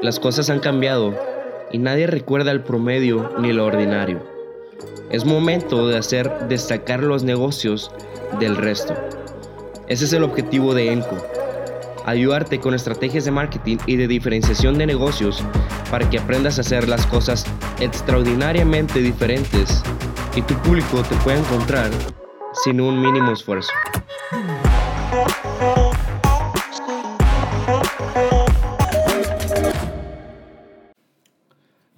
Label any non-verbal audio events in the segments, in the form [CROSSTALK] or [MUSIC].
Las cosas han cambiado y nadie recuerda el promedio ni lo ordinario. Es momento de hacer destacar los negocios del resto. Ese es el objetivo de ENCO. Ayudarte con estrategias de marketing y de diferenciación de negocios para que aprendas a hacer las cosas extraordinariamente diferentes y tu público te pueda encontrar sin un mínimo esfuerzo.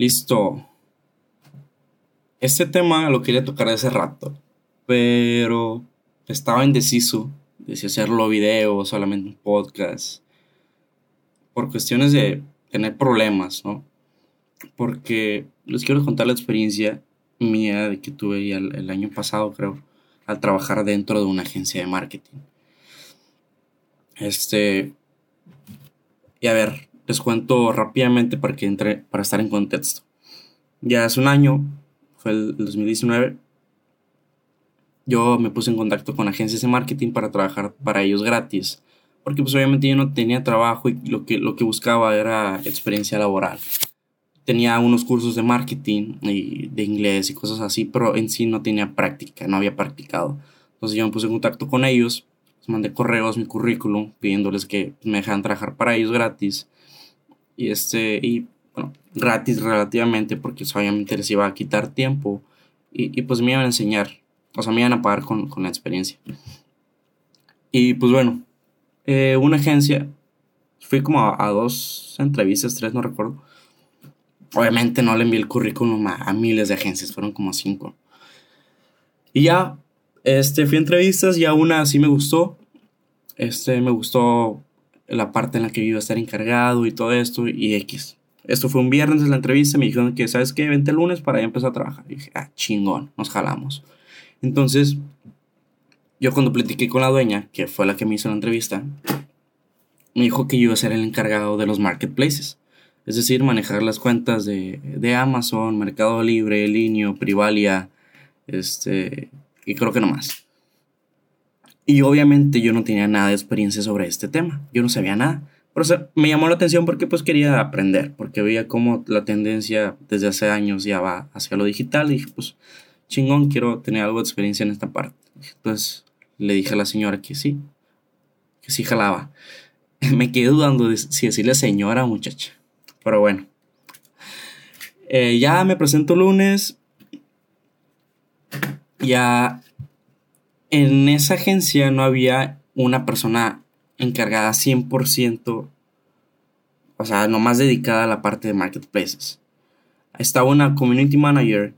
Listo. Este tema lo quería tocar hace rato, pero estaba indeciso de si hacerlo video o solamente un podcast. Por cuestiones de tener problemas, ¿no? Porque les quiero contar la experiencia mía de que tuve el, el año pasado, creo, al trabajar dentro de una agencia de marketing. Este. Y a ver, les cuento rápidamente para que entre, para estar en contexto. Ya hace un año, fue el 2019, yo me puse en contacto con agencias de marketing para trabajar para ellos gratis. Porque pues obviamente yo no tenía trabajo y lo que, lo que buscaba era experiencia laboral. Tenía unos cursos de marketing y de inglés y cosas así, pero en sí no tenía práctica, no había practicado. Entonces yo me puse en contacto con ellos, les mandé correos, mi currículum, pidiéndoles que me dejaran trabajar para ellos gratis. Y este, y bueno, gratis relativamente, porque obviamente les iba a quitar tiempo y, y pues me iban a enseñar o sea, me iban a pagar con, con la experiencia. Y pues bueno, eh, una agencia, fui como a, dos entrevistas, tres, no recuerdo. Obviamente no le envié el currículum a, miles de agencias, fueron como cinco. Y ya, este, fui a entrevistas y a una sí me gustó. Este, me gustó la parte en la que iba a estar encargado y todo esto y X. Esto fue un viernes de la entrevista, me dijeron que, ¿sabes qué? Vente el lunes para ya empezar a trabajar. Y dije, ah, chingón, nos jalamos. Entonces, yo cuando platiqué con la dueña, que fue la que me hizo la entrevista, me dijo que yo iba a ser el encargado de los marketplaces. Es decir, manejar las cuentas de, de Amazon, Mercado Libre, Linio, Privalia, este, y creo que no más. Y obviamente yo no tenía nada de experiencia sobre este tema. Yo no sabía nada. Pero me llamó la atención porque pues quería aprender, porque veía cómo la tendencia desde hace años ya va hacia lo digital y dije, pues chingón, quiero tener algo de experiencia en esta parte. Entonces le dije a la señora que sí, que sí jalaba. [LAUGHS] Me quedé dudando de si decirle señora o muchacha. Pero bueno. Eh, ya me presento lunes. Ya en esa agencia no había una persona encargada 100%, o sea, nomás dedicada a la parte de marketplaces. Estaba una community manager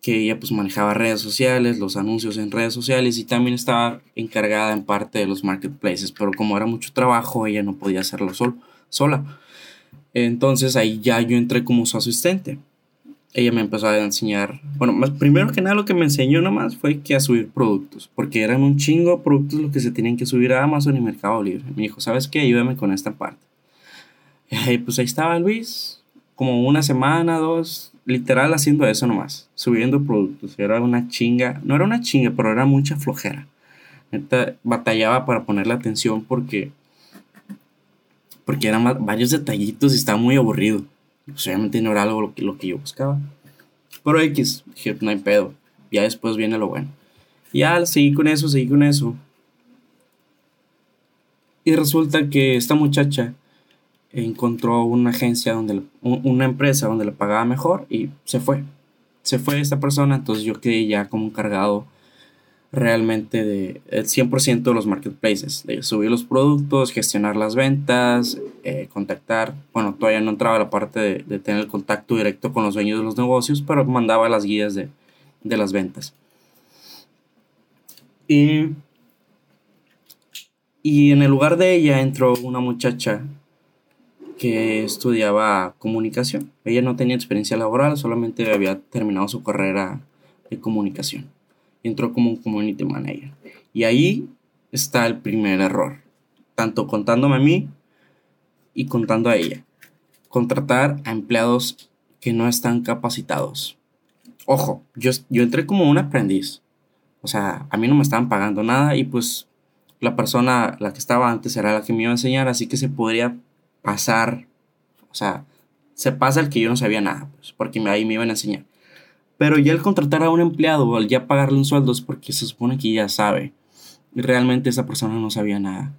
que ella pues manejaba redes sociales, los anuncios en redes sociales y también estaba encargada en parte de los marketplaces, pero como era mucho trabajo, ella no podía hacerlo sol, sola. Entonces ahí ya yo entré como su asistente. Ella me empezó a enseñar, bueno, más, primero que nada lo que me enseñó nomás fue que a subir productos, porque eran un chingo de productos los que se tenían que subir a Amazon y Mercado Libre. Me dijo, ¿sabes qué? Ayúdame con esta parte. [LAUGHS] Y pues ahí estaba Luis, como una semana, dos, literal haciendo eso nomás, subiendo productos. Era una chinga, no era una chinga, pero era mucha flojera. Neta, batallaba para ponerle atención porque, porque eran varios detallitos y estaba muy aburrido. Pues obviamente no era algo lo que, lo que yo buscaba. Pero X, dije, no hay pedo. Ya después viene lo bueno. Ya seguí con eso, seguí con eso. Y resulta que esta muchacha encontró una agencia donde, una empresa donde le pagaba mejor y se fue. Se fue esta persona, entonces yo quedé ya como encargado realmente de el 100% de los marketplaces, de subir los productos, gestionar las ventas, eh, contactar, bueno, todavía no entraba la parte de, tener el contacto directo con los dueños de los negocios, pero mandaba las guías de, de las ventas. Y, y en el lugar de ella entró una muchacha que estudiaba comunicación. Ella no tenía experiencia laboral, solamente había terminado su carrera de comunicación. Entró como un community manager. Y ahí está el primer error, tanto contándome a mí y contando a ella. Contratar a empleados que no están capacitados. Ojo, yo, yo entré como un aprendiz. O sea, a mí no me estaban pagando nada y pues la persona, la que estaba antes, era la que me iba a enseñar, así que se podría pasar, o sea, se pasa el que yo no sabía nada, pues, porque ahí me iban a enseñar. Pero ya el contratar a un empleado, al ya pagarle un sueldo, es porque se supone que ya sabe. Realmente esa persona no sabía nada.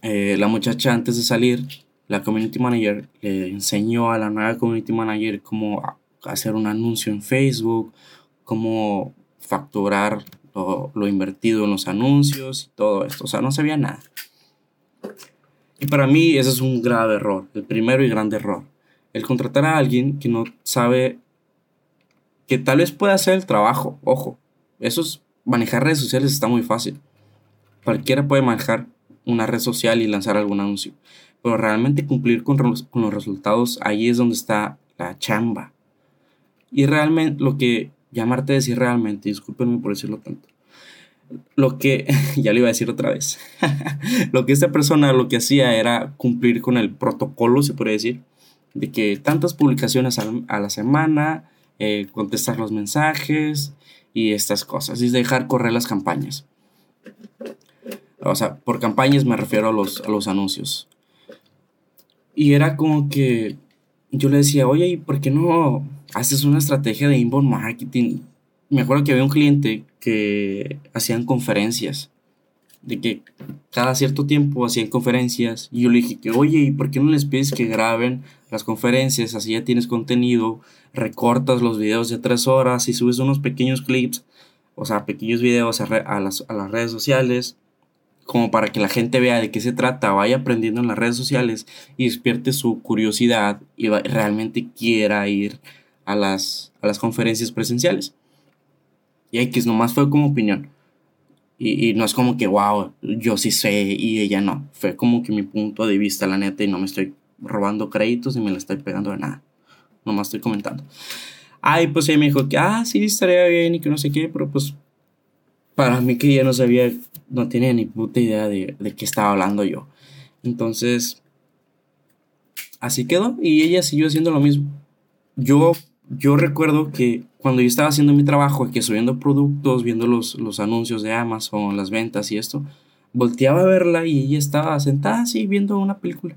Eh, la muchacha antes de salir, la community manager, le enseñó a la nueva community manager cómo hacer un anuncio en Facebook, cómo facturar lo, lo, invertido en los anuncios y todo esto. O sea, no sabía nada. Y para mí ese es un grave error, el primero y grande error. El contratar a alguien que no sabe que tal vez pueda hacer el trabajo. Ojo, eso es, manejar redes sociales está muy fácil. Cualquiera puede manejar una red social y lanzar algún anuncio. Pero realmente cumplir con, los resultados, ahí es donde está la chamba. Y realmente lo que llamarte decir realmente, discúlpenme por decirlo tanto. Lo que, [LAUGHS] ya le iba a decir otra vez, [LAUGHS] lo que esta persona lo que hacía era cumplir con el protocolo, se puede decir, de que tantas publicaciones a, la semana, eh, contestar los mensajes y estas cosas, y dejar correr las campañas. O sea, por campañas me refiero a los, a los anuncios. Y era como que yo le decía, oye, ¿y por qué no haces una estrategia de inbound marketing. Me acuerdo que había un cliente que hacían conferencias, de que cada cierto tiempo hacían conferencias y yo le dije que, oye, ¿y por qué no les pides que graben las conferencias? Así ya tienes contenido, recortas los videos de tres horas y subes unos pequeños clips, o sea, pequeños videos a, las, a las redes sociales como para que la gente vea de qué se trata, vaya aprendiendo en las redes sociales y despierte su curiosidad y realmente quiera ir a las, a las conferencias presenciales. Y X nomás fue como opinión. Y, no es como que, wow, yo sí sé y ella no. Fue como que mi punto de vista, la neta, y no me estoy robando créditos ni me la estoy pegando de nada. Nomás estoy comentando. Ay, pues ella me dijo que, ah, sí, estaría bien y que no sé qué, pero pues para mí que ella no sabía, no tenía ni puta idea de, de qué estaba hablando yo. Entonces, así quedó y ella siguió haciendo lo mismo. Yo yo recuerdo que cuando yo estaba haciendo mi trabajo, que subiendo productos, viendo los, los anuncios de Amazon, las ventas y esto, volteaba a verla y ella estaba sentada así viendo una película.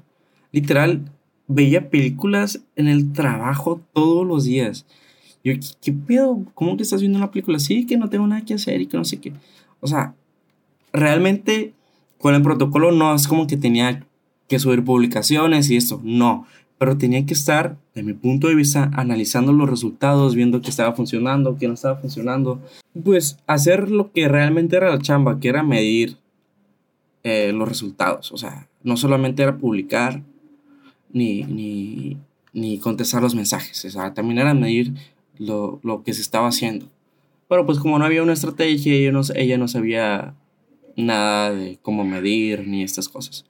Literal, veía películas en el trabajo todos los días. Yo, ¿qué, pedo? ¿Cómo que estás viendo una película? Sí, que no tengo nada que hacer y que no sé qué. O sea, realmente con el protocolo no es como que tenía que subir publicaciones y esto. No, pero tenía que estar, de mi punto de vista, analizando los resultados, viendo qué estaba funcionando, qué no estaba funcionando. Pues hacer lo que realmente era la chamba, que era medir eh, los resultados. O sea, no solamente era publicar ni, ni, ni contestar los mensajes, o sea, también era medir lo, lo, que se estaba haciendo. Pero pues como no había una estrategia, ella no, ella no sabía nada de cómo medir ni estas cosas.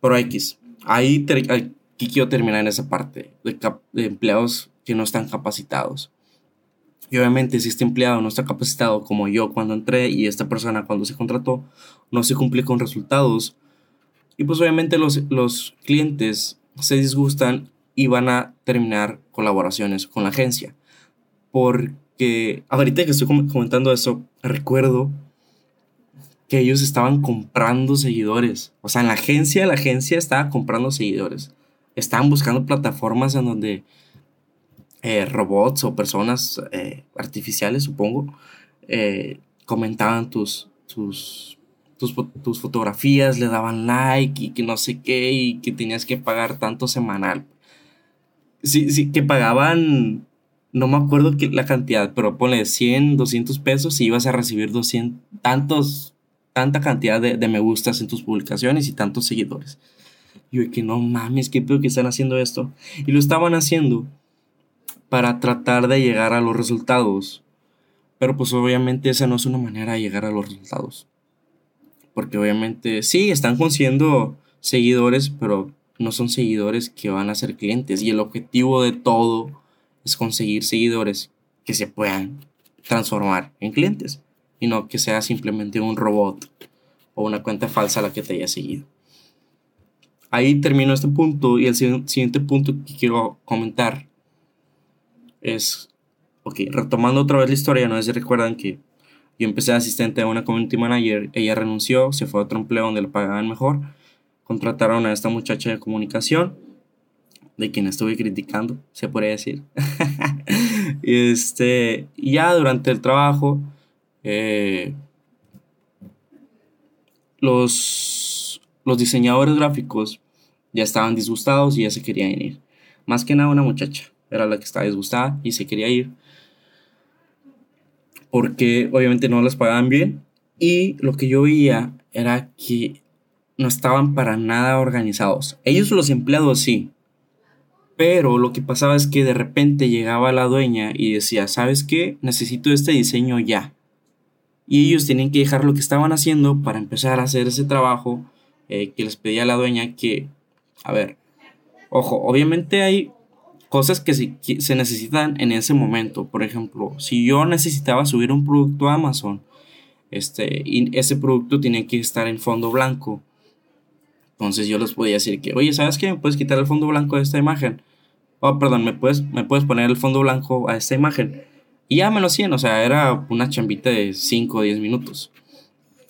Pero X, ahí, ahí y quiero terminar en esa parte de, empleados que no están capacitados. Y obviamente si este empleado no está capacitado como yo cuando entré y esta persona cuando se contrató no se cumple con resultados, y pues obviamente los, los clientes se disgustan y van a terminar colaboraciones con la agencia. Porque ahorita que estoy comentando eso, recuerdo que ellos estaban comprando seguidores. O sea, en la agencia, la agencia estaba comprando seguidores estaban buscando plataformas en donde eh, robots o personas eh, artificiales, supongo, eh, comentaban tus, tus, tus, fotografías, le daban like y que no sé qué, y que tenías que pagar tanto semanal. Sí, sí, que pagaban, no me acuerdo la cantidad, pero ponle 100, 200 pesos y ibas a recibir 200, tantos, tanta cantidad de, de me gustas en tus publicaciones y tantos seguidores. Yo que no mames, qué peor que están haciendo esto. Y lo estaban haciendo para tratar de llegar a los resultados. Pero pues obviamente esa no es una manera de llegar a los resultados. Porque obviamente sí, están consiguiendo seguidores, pero no son seguidores que van a ser clientes. Y el objetivo de todo es conseguir seguidores que se puedan transformar en clientes. Y no que sea simplemente un robot o una cuenta falsa la que te haya seguido ahí termino este punto y el siguiente punto que quiero comentar es, ok, retomando otra vez la historia, no sé si recuerdan que yo empecé de asistente a una community manager, ella renunció, se fue a otro empleo donde le pagaban mejor, contrataron a esta muchacha de comunicación, de quien estuve criticando, se podría decir. [LAUGHS] y este, ya durante el trabajo, eh, los, los diseñadores gráficos ya estaban disgustados y ya se querían ir. Más que nada una muchacha era la que estaba disgustada y se quería ir. Porque obviamente no les pagaban bien. Y lo que yo veía era que no estaban para nada organizados. Ellos los empleados sí. Pero lo que pasaba es que de repente llegaba la dueña y decía, ¿sabes qué? Necesito este diseño ya. Y ellos tenían que dejar lo que estaban haciendo para empezar a hacer ese trabajo eh, que les pedía la dueña que, a ver, ojo, obviamente hay cosas que se, se, necesitan en ese momento. Por ejemplo, si yo necesitaba subir un producto a Amazon, este, y ese producto tenía que estar en fondo blanco. Entonces yo les podía decir que, oye, ¿sabes qué? ¿Me puedes quitar el fondo blanco de esta imagen? Oh, perdón, ¿me puedes, me puedes poner el fondo blanco a esta imagen? Y ya me lo hacían, o sea, era una chambita de 5 o 10 minutos.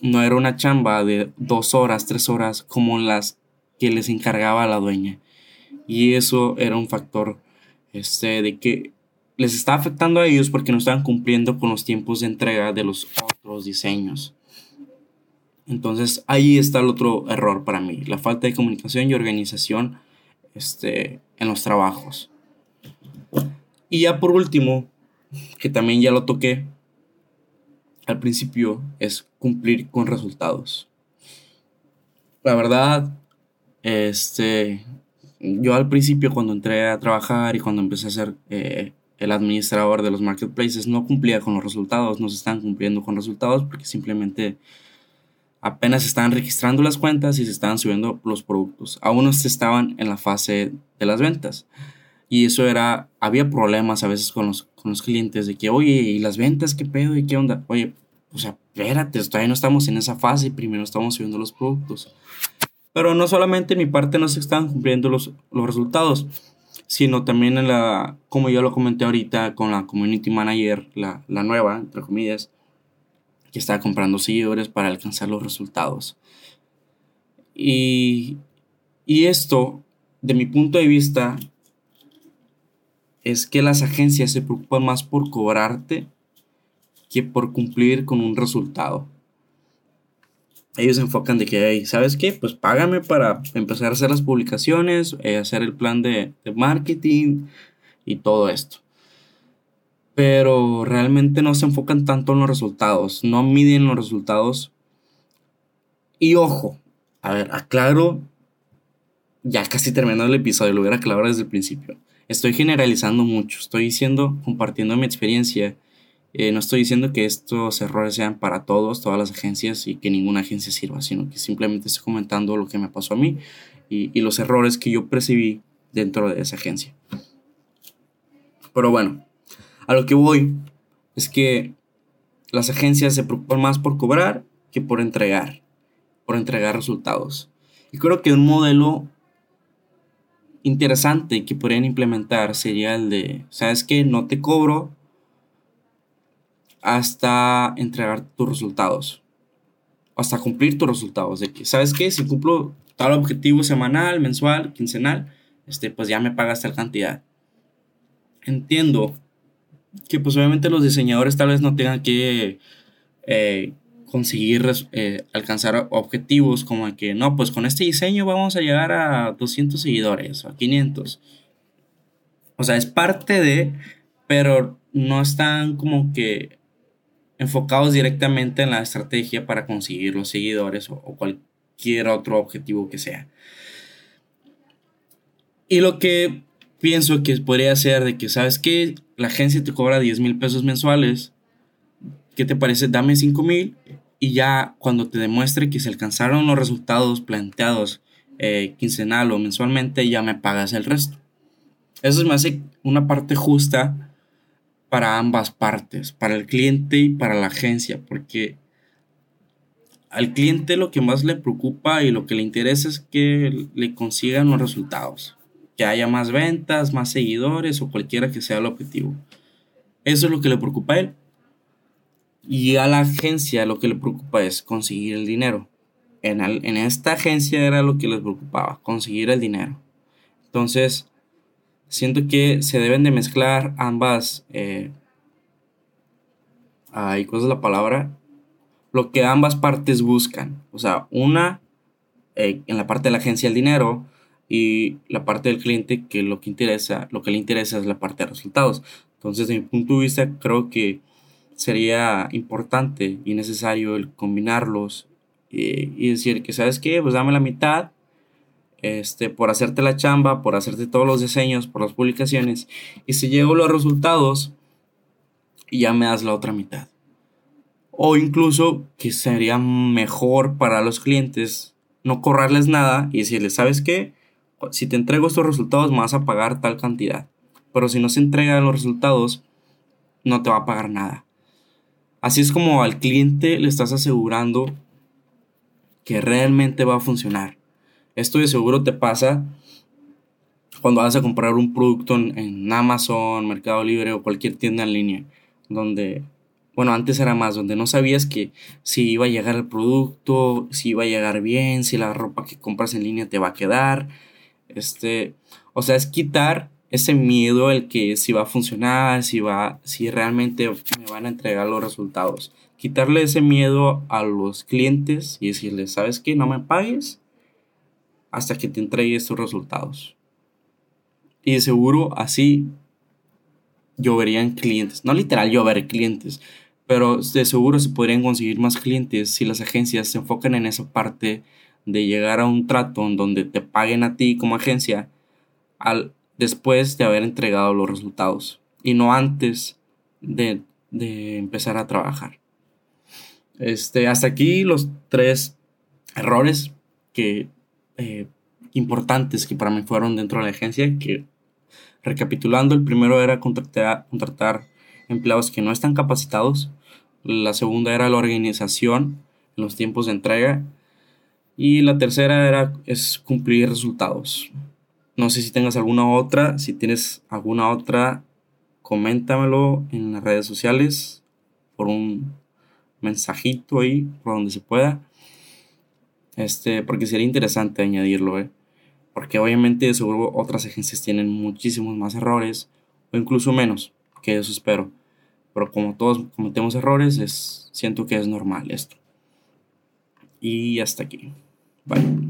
No era una chamba de 2 horas, 3 horas como las que les encargaba la dueña. Y eso era un factor este, de que les está afectando a ellos porque no estaban cumpliendo con los tiempos de entrega de los otros diseños. Entonces ahí está el otro error para mí, la falta de comunicación y organización este, en los trabajos. Y ya por último, que también ya lo toqué al principio, es cumplir con resultados. La verdad, este, yo al principio cuando entré a trabajar y cuando empecé a ser eh, el administrador de los marketplaces no cumplía con los resultados, no se estaban cumpliendo con resultados porque simplemente apenas estaban registrando las cuentas y se estaban subiendo los productos. Aún no se estaban en la fase de las ventas. Y eso era, había problemas a veces con los, con los clientes de que, oye, ¿y las ventas qué pedo? ¿Y qué onda? Oye, o sea, espérate, todavía no estamos en esa fase, primero estamos subiendo los productos. Pero no solamente en mi parte no se estaban cumpliendo los, los resultados, sino también en la, como yo lo comenté ahorita, con la community manager, la, la nueva, entre comillas, que estaba comprando seguidores para alcanzar los resultados. Y, y esto, de mi punto de vista, es que las agencias se preocupan más por cobrarte que por cumplir con un resultado ellos se enfocan de que, ¿sabes qué? Pues págame para empezar a hacer las publicaciones, eh, hacer el plan de, de, marketing y todo esto. Pero realmente no se enfocan tanto en los resultados, no miden los resultados. Y ojo, a ver, aclaro, ya casi terminando el episodio, lo hubiera aclarado desde el principio. Estoy generalizando mucho, estoy diciendo, compartiendo mi experiencia eh, no estoy diciendo que estos errores sean para todos, todas las agencias y que ninguna agencia sirva, sino que simplemente estoy comentando lo que me pasó a mí y, los errores que yo percibí dentro de esa agencia. Pero bueno, a lo que voy es que las agencias se preocupan más por cobrar que por entregar, por entregar resultados. Y creo que un modelo interesante que podrían implementar sería el de, ¿sabes qué? No te cobro, hasta entregar tus resultados. Hasta cumplir tus resultados. De que, ¿sabes qué? Si cumplo tal objetivo semanal, mensual, quincenal, este, pues ya me pagas tal cantidad. Entiendo que pues obviamente los diseñadores tal vez no tengan que eh, conseguir eh, alcanzar objetivos como que no, pues con este diseño vamos a llegar a 200 seguidores o a 500. O sea, es parte de, pero no están como que enfocados directamente en la estrategia para conseguir los seguidores o, cualquier otro objetivo que sea. Y lo que pienso que podría ser de que, ¿sabes que La agencia te cobra 10 mil pesos mensuales. ¿Qué te parece? Dame 5 mil y ya cuando te demuestre que se alcanzaron los resultados planteados eh, quincenal o mensualmente, ya me pagas el resto. Eso me hace una parte justa para ambas partes, para el cliente y para la agencia, porque al cliente lo que más le preocupa y lo que le interesa es que le consigan los resultados, que haya más ventas, más seguidores o cualquiera que sea el objetivo. Eso es lo que le preocupa a él. Y a la agencia lo que le preocupa es conseguir el dinero. en, en esta agencia era lo que les preocupaba, conseguir el dinero. Entonces, siento que se deben de mezclar ambas, eh, ay, ¿cuál es la palabra? Lo que ambas partes buscan. O sea, una eh, en la parte de la agencia el dinero y la parte del cliente que lo que interesa, lo que le interesa es la parte de resultados. Entonces, desde mi punto de vista, creo que sería importante y necesario el combinarlos eh, y decir que, ¿sabes qué? Pues dame la mitad este, por hacerte la chamba, por hacerte todos los diseños, por las publicaciones. Y si llego los resultados, ya me das la otra mitad. O incluso que sería mejor para los clientes no correrles nada y decirles, ¿sabes qué? Si te entrego estos resultados me vas a pagar tal cantidad. Pero si no se entregan los resultados, no te va a pagar nada. Así es como al cliente le estás asegurando que realmente va a funcionar. Esto de seguro te pasa cuando vas a comprar un producto en, Amazon, Mercado Libre o cualquier tienda en línea, donde, bueno, antes era más, donde no sabías que si iba a llegar el producto, si iba a llegar bien, si la ropa que compras en línea te va a quedar. Este, o sea, es quitar ese miedo el que si va a funcionar, si va, si realmente me van a entregar los resultados. Quitarle ese miedo a los clientes y decirles, ¿sabes qué? No me pagues hasta que te entregue estos resultados. Y de seguro así lloverían clientes. No literal llover clientes, pero de seguro se podrían conseguir más clientes si las agencias se enfocan en esa parte de llegar a un trato en donde te paguen a ti como agencia al después de haber entregado los resultados y no antes de, empezar a trabajar. Este, hasta aquí los tres errores que, eh, importantes que para mí fueron dentro de la agencia, que recapitulando, el primero era contratar, contratar empleados que no están capacitados, la segunda era la organización en los tiempos de entrega y la tercera era es cumplir resultados. No sé si tengas alguna otra. Si tienes alguna otra, coméntamelo en las redes sociales por un mensajito ahí, por donde se pueda. Este, porque sería interesante añadirlo, ¿eh? Porque obviamente seguro otras agencias tienen muchísimos más errores o incluso menos, que eso espero. Pero como todos cometemos errores, es, siento que es normal esto. Y hasta aquí. Bye.